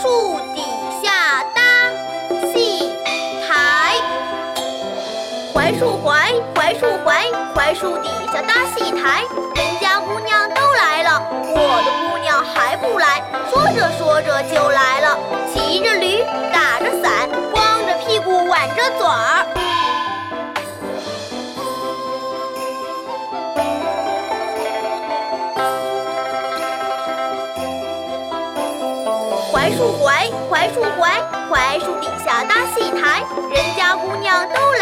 树底下搭戏台，槐树槐，槐树槐，槐树底下搭戏台。人家姑娘都来了，我的姑娘还不来。说着说着就来槐树槐，槐树槐，槐树底下搭戏台。人家姑娘都